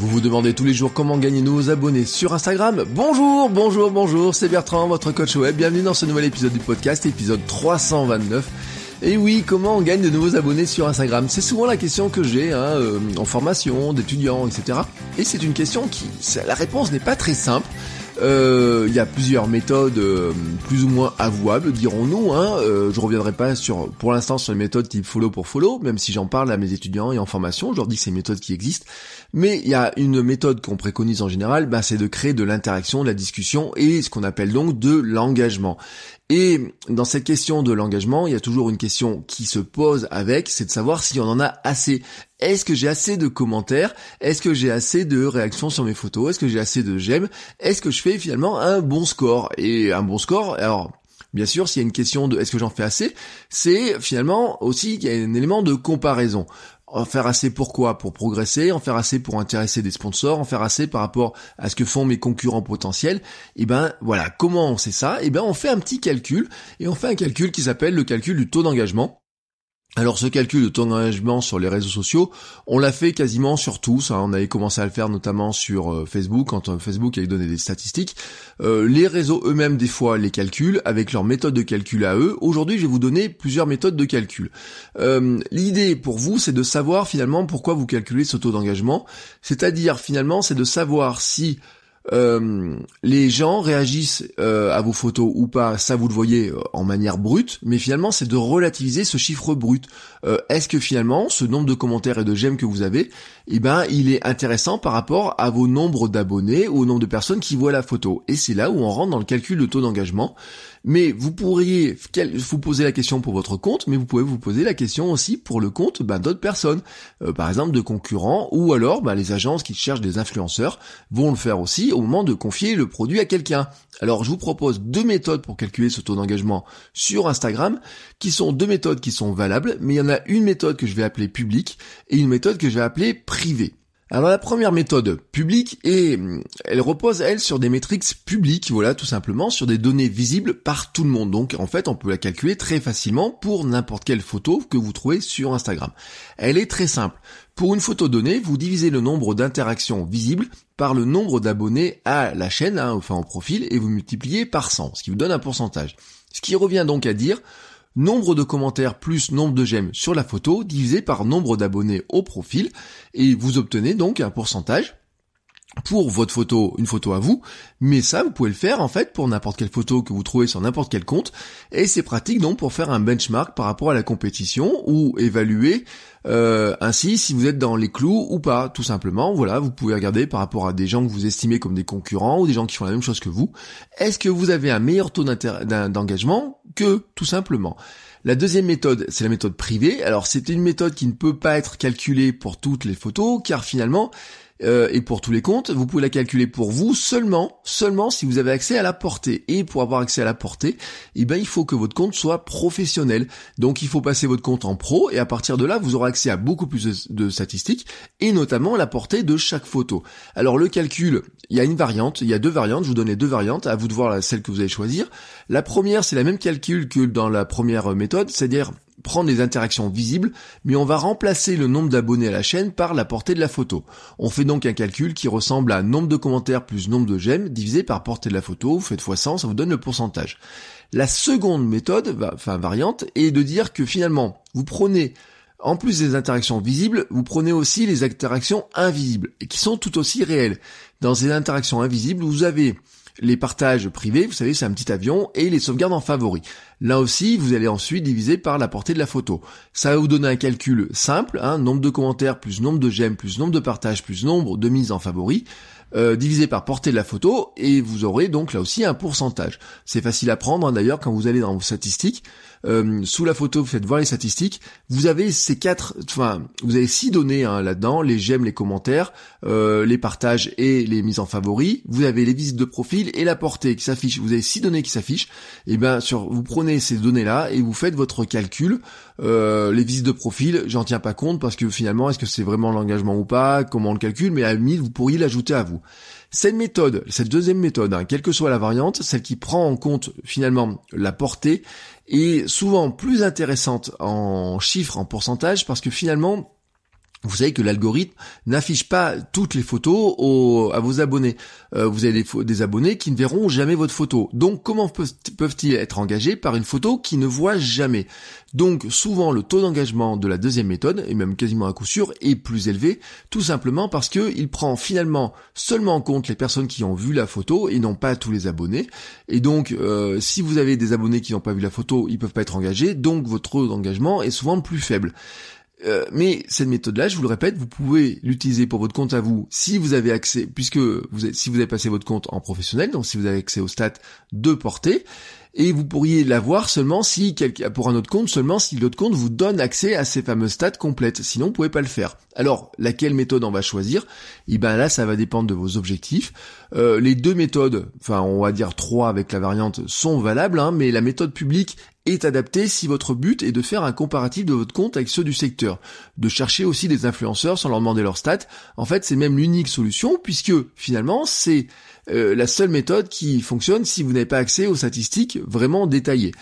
Vous vous demandez tous les jours comment gagner nos abonnés sur Instagram Bonjour, bonjour, bonjour, c'est Bertrand, votre coach web. Bienvenue dans ce nouvel épisode du podcast, épisode 329. Et oui, comment on gagne de nouveaux abonnés sur Instagram? C'est souvent la question que j'ai hein, euh, en formation, d'étudiants, etc. Et c'est une question qui, la réponse n'est pas très simple. Euh, il y a plusieurs méthodes euh, plus ou moins avouables, dirons-nous. Hein. Euh, je reviendrai pas sur, pour l'instant, sur les méthodes type follow pour follow, même si j'en parle à mes étudiants et en formation. Je leur dis que c'est une méthode qui existe. Mais il y a une méthode qu'on préconise en général, ben, c'est de créer de l'interaction, de la discussion et ce qu'on appelle donc de l'engagement. Et dans cette question de l'engagement, il y a toujours une question qui se pose avec, c'est de savoir si on en a assez. Est-ce que j'ai assez de commentaires? Est-ce que j'ai assez de réactions sur mes photos? Est-ce que j'ai assez de j'aime? Est-ce que je fais finalement un bon score? Et un bon score, alors Bien sûr, s'il y a une question de est-ce que j'en fais assez, c'est finalement aussi qu'il y a un élément de comparaison. En faire assez pourquoi Pour progresser, en faire assez pour intéresser des sponsors, en faire assez par rapport à ce que font mes concurrents potentiels. Et eh ben voilà, comment on sait ça? Et eh ben on fait un petit calcul et on fait un calcul qui s'appelle le calcul du taux d'engagement. Alors ce calcul de taux d'engagement sur les réseaux sociaux, on l'a fait quasiment sur tous. Hein. On avait commencé à le faire notamment sur euh, Facebook, quand euh, Facebook avait donné des statistiques. Euh, les réseaux eux-mêmes des fois les calculent avec leur méthode de calcul à eux. Aujourd'hui je vais vous donner plusieurs méthodes de calcul. L'idée pour vous c'est de savoir finalement pourquoi vous calculez ce taux d'engagement. C'est-à-dire finalement c'est de savoir si euh, les gens réagissent euh, à vos photos ou pas, ça vous le voyez euh, en manière brute, mais finalement c'est de relativiser ce chiffre brut. Est-ce que finalement ce nombre de commentaires et de j'aime que vous avez, eh ben il est intéressant par rapport à vos nombres d'abonnés ou au nombre de personnes qui voient la photo. Et c'est là où on rentre dans le calcul de taux d'engagement. Mais vous pourriez vous poser la question pour votre compte, mais vous pouvez vous poser la question aussi pour le compte ben, d'autres personnes, euh, par exemple de concurrents, ou alors ben, les agences qui cherchent des influenceurs vont le faire aussi au moment de confier le produit à quelqu'un. Alors je vous propose deux méthodes pour calculer ce taux d'engagement sur Instagram, qui sont deux méthodes qui sont valables, mais il y en a une méthode que je vais appeler publique et une méthode que je vais appeler privée. Alors la première méthode publique et elle repose elle sur des métriques publiques, voilà tout simplement sur des données visibles par tout le monde. Donc en fait on peut la calculer très facilement pour n'importe quelle photo que vous trouvez sur Instagram. Elle est très simple. Pour une photo donnée, vous divisez le nombre d'interactions visibles par le nombre d'abonnés à la chaîne, hein, enfin au profil, et vous multipliez par 100, ce qui vous donne un pourcentage. Ce qui revient donc à dire nombre de commentaires plus nombre de j'aime sur la photo divisé par nombre d'abonnés au profil et vous obtenez donc un pourcentage pour votre photo, une photo à vous, mais ça vous pouvez le faire en fait pour n'importe quelle photo que vous trouvez sur n'importe quel compte, et c'est pratique donc pour faire un benchmark par rapport à la compétition ou évaluer euh, ainsi si vous êtes dans les clous ou pas, tout simplement. Voilà, vous pouvez regarder par rapport à des gens que vous estimez comme des concurrents ou des gens qui font la même chose que vous. Est-ce que vous avez un meilleur taux d'engagement que tout simplement? La deuxième méthode, c'est la méthode privée. Alors c'est une méthode qui ne peut pas être calculée pour toutes les photos, car finalement, euh, et pour tous les comptes, vous pouvez la calculer pour vous seulement, seulement si vous avez accès à la portée. Et pour avoir accès à la portée, eh ben il faut que votre compte soit professionnel. Donc il faut passer votre compte en pro et à partir de là, vous aurez accès à beaucoup plus de, statistiques et notamment la portée de chaque photo. Alors le calcul, il y a une variante, il y a deux variantes, je vous donne deux variantes, à vous de voir celle que vous allez choisir. La première, c'est la même calcul que dans la première méthode, c'est-à-dire prendre les interactions visibles, mais on va remplacer le nombre d'abonnés à la chaîne par la portée de la photo. On fait donc un calcul qui ressemble à nombre de commentaires plus nombre de j'aime divisé par portée de la photo, vous faites x100, ça vous donne le pourcentage. La seconde méthode, enfin variante, est de dire que finalement, vous prenez en plus des interactions visibles, vous prenez aussi les interactions invisibles, qui sont tout aussi réelles. Dans ces interactions invisibles, vous avez les partages privés, vous savez, c'est un petit avion, et les sauvegardes en favoris. Là aussi, vous allez ensuite diviser par la portée de la photo. Ça va vous donner un calcul simple, hein, nombre de commentaires plus nombre de j'aime plus nombre de partages plus nombre de mises en favoris. Euh, divisé par portée de la photo et vous aurez donc là aussi un pourcentage. C'est facile à prendre hein, d'ailleurs quand vous allez dans vos statistiques. Euh, sous la photo, vous faites voir les statistiques. Vous avez ces quatre, enfin, vous avez six données hein, là-dedans les j'aime, les commentaires, euh, les partages et les mises en favoris. Vous avez les visites de profil et la portée qui s'affiche. Vous avez six données qui s'affichent. Et bien sur, vous prenez ces données-là et vous faites votre calcul. Euh, les visites de profil, j'en tiens pas compte parce que finalement, est-ce que c'est vraiment l'engagement ou pas Comment on le calcule Mais à la vous pourriez l'ajouter à vous. Cette méthode, cette deuxième méthode, hein, quelle que soit la variante, celle qui prend en compte finalement la portée, est souvent plus intéressante en chiffres, en pourcentage, parce que finalement, vous savez que l'algorithme n'affiche pas toutes les photos à vos abonnés. Euh, vous avez des, abonnés qui ne verront jamais votre photo. Donc comment peuvent-ils être engagés par une photo qui ne voit jamais? Donc souvent le taux d'engagement de la deuxième méthode, et même quasiment à coup sûr, est plus élevé, tout simplement parce qu'il prend finalement seulement en compte les personnes qui ont vu la photo et non pas tous les abonnés. Et donc euh, si vous avez des abonnés qui n'ont pas vu la photo, ils peuvent pas être engagés, donc votre taux d'engagement est souvent plus faible. Euh, mais cette méthode-là, je vous le répète, vous pouvez l'utiliser pour votre compte à vous si vous avez accès, puisque vous si vous avez passé votre compte en professionnel, donc si vous avez accès aux stats de portée, et vous pourriez l'avoir seulement si pour un autre compte seulement si l'autre compte vous donne accès à ces fameuses stats complètes. Sinon, vous pouvez pas le faire. Alors, laquelle méthode on va choisir? Et eh ben là, ça va dépendre de vos objectifs. Euh, les deux méthodes, enfin on va dire trois avec la variante, sont valables, hein, mais la méthode publique est adaptée si votre but est de faire un comparatif de votre compte avec ceux du secteur, de chercher aussi des influenceurs sans leur demander leurs stats. En fait, c'est même l'unique solution puisque finalement c'est euh, la seule méthode qui fonctionne si vous n'avez pas accès aux statistiques vraiment détaillées.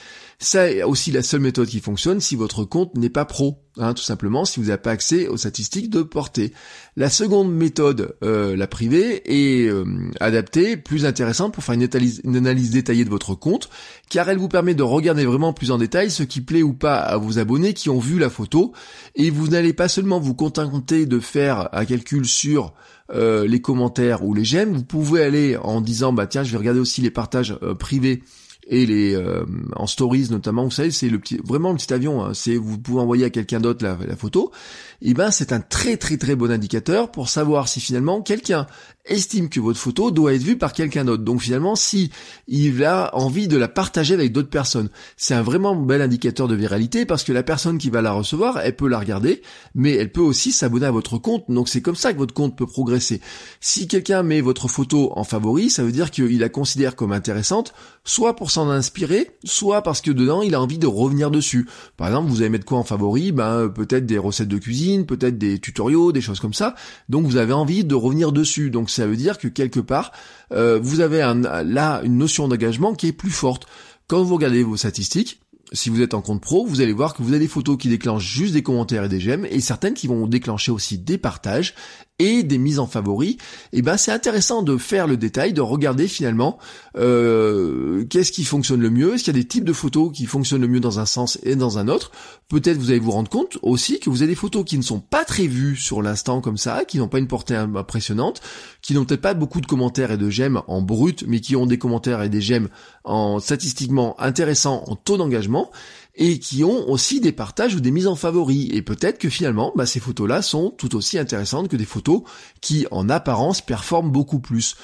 C'est aussi la seule méthode qui fonctionne si votre compte n'est pas pro, hein, tout simplement si vous n'avez pas accès aux statistiques de portée. La seconde méthode, euh, la privée, est euh, adaptée, plus intéressante pour faire une analyse, une analyse détaillée de votre compte, car elle vous permet de regarder vraiment plus en détail ce qui plaît ou pas à vos abonnés qui ont vu la photo, et vous n'allez pas seulement vous contenter de faire un calcul sur euh, les commentaires ou les j'aime, vous pouvez aller en disant bah tiens je vais regarder aussi les partages privés et les euh, en stories notamment, vous savez, c'est le petit, vraiment le petit avion. Hein, c'est vous pouvez envoyer à quelqu'un d'autre la, la, photo. Et eh ben c'est un très très très bon indicateur pour savoir si finalement quelqu'un estime que votre photo doit être vue par quelqu'un d'autre. Donc finalement, si il a envie de la partager avec d'autres personnes, c'est un vraiment bel indicateur de viralité parce que la personne qui va la recevoir, elle peut la regarder, mais elle peut aussi s'abonner à votre compte. Donc c'est comme ça que votre compte peut progresser. Si quelqu'un met votre photo en favori, ça veut dire qu'il la considère comme intéressante, soit pour s'en inspirer, soit parce que dedans il a envie de revenir dessus. Par exemple, vous allez mettre quoi en favori? Ben peut-être des recettes de cuisine, peut-être des tutoriaux, des choses comme ça. Donc vous avez envie de revenir dessus. Donc ça veut dire que quelque part, euh, vous avez un, là une notion d'engagement qui est plus forte. Quand vous regardez vos statistiques, si vous êtes en compte pro, vous allez voir que vous avez des photos qui déclenchent juste des commentaires et des j'aime, et certaines qui vont déclencher aussi des partages et des mises en favoris. Et eh ben c'est intéressant de faire le détail, de regarder finalement euh, qu'est-ce qui fonctionne le mieux, est-ce qu'il y a des types de photos qui fonctionnent le mieux dans un sens et dans un autre. Peut-être vous allez vous rendre compte aussi que vous avez des photos qui ne sont pas très vues sur l'instant comme ça, qui n'ont pas une portée impressionnante, qui n'ont peut-être pas beaucoup de commentaires et de j'aime en brut, mais qui ont des commentaires et des j'aime en statistiquement intéressants en taux d'engagement et qui ont aussi des partages ou des mises en favoris. Et peut-être que finalement, bah, ces photos-là sont tout aussi intéressantes que des photos qui, en apparence, performent beaucoup plus.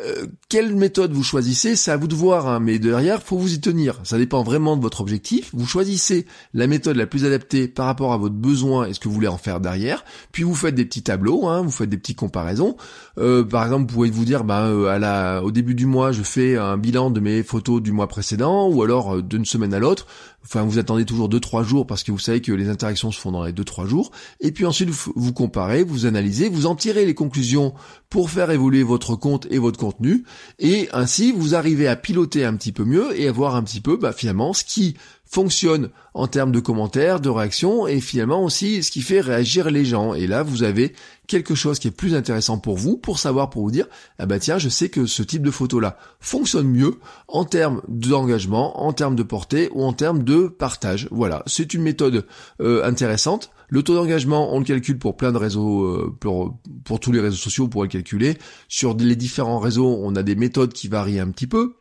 Euh, quelle méthode vous choisissez, c'est à vous de voir, hein, mais derrière, faut vous y tenir. Ça dépend vraiment de votre objectif. Vous choisissez la méthode la plus adaptée par rapport à votre besoin et ce que vous voulez en faire derrière. Puis vous faites des petits tableaux, hein, vous faites des petites comparaisons. Euh, par exemple, vous pouvez vous dire, bah, euh, à la, au début du mois, je fais un bilan de mes photos du mois précédent, ou alors d'une semaine à l'autre. Enfin, vous attendez toujours 2-3 jours parce que vous savez que les interactions se font dans les 2-3 jours. Et puis ensuite, vous comparez, vous analysez, vous en tirez les conclusions pour faire évoluer votre compte et votre contenu. Et ainsi, vous arrivez à piloter un petit peu mieux et à voir un petit peu, bah, finalement, ce qui fonctionne en termes de commentaires, de réactions et finalement aussi ce qui fait réagir les gens. Et là, vous avez quelque chose qui est plus intéressant pour vous, pour savoir, pour vous dire, ah bah tiens, je sais que ce type de photo-là fonctionne mieux en termes d'engagement, en termes de portée ou en termes de partage. Voilà, c'est une méthode euh, intéressante. Le taux d'engagement, on le calcule pour plein de réseaux, euh, pour, pour tous les réseaux sociaux, on pourrait le calculer. Sur les différents réseaux, on a des méthodes qui varient un petit peu.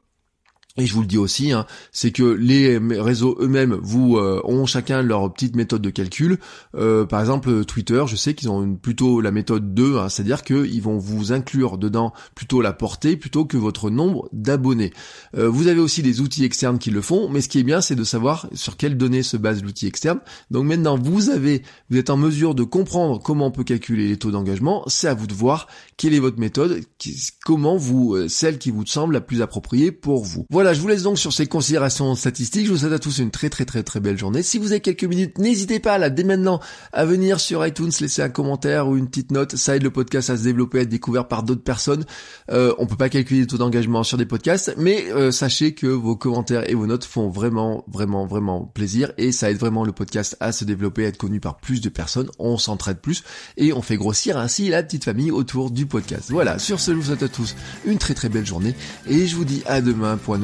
Et je vous le dis aussi, hein, c'est que les réseaux eux-mêmes vous euh, ont chacun leur petite méthode de calcul. Euh, par exemple, Twitter, je sais qu'ils ont plutôt la méthode 2, hein, c'est-à-dire qu'ils vont vous inclure dedans plutôt la portée plutôt que votre nombre d'abonnés. Euh, vous avez aussi des outils externes qui le font, mais ce qui est bien, c'est de savoir sur quelles données se base l'outil externe. Donc maintenant, vous avez, vous êtes en mesure de comprendre comment on peut calculer les taux d'engagement. C'est à vous de voir quelle est votre méthode, comment vous, celle qui vous semble la plus appropriée pour vous. Voilà voilà, je vous laisse donc sur ces considérations statistiques. Je vous souhaite à tous une très très très très belle journée. Si vous avez quelques minutes, n'hésitez pas là dès maintenant à venir sur iTunes, laisser un commentaire ou une petite note. Ça aide le podcast à se développer, à être découvert par d'autres personnes. Euh, on peut pas calculer les taux d'engagement sur des podcasts, mais euh, sachez que vos commentaires et vos notes font vraiment vraiment vraiment plaisir et ça aide vraiment le podcast à se développer, à être connu par plus de personnes. On s'entraide plus et on fait grossir ainsi la petite famille autour du podcast. Voilà, sur ce, je vous souhaite à tous une très très belle journée et je vous dis à demain pour un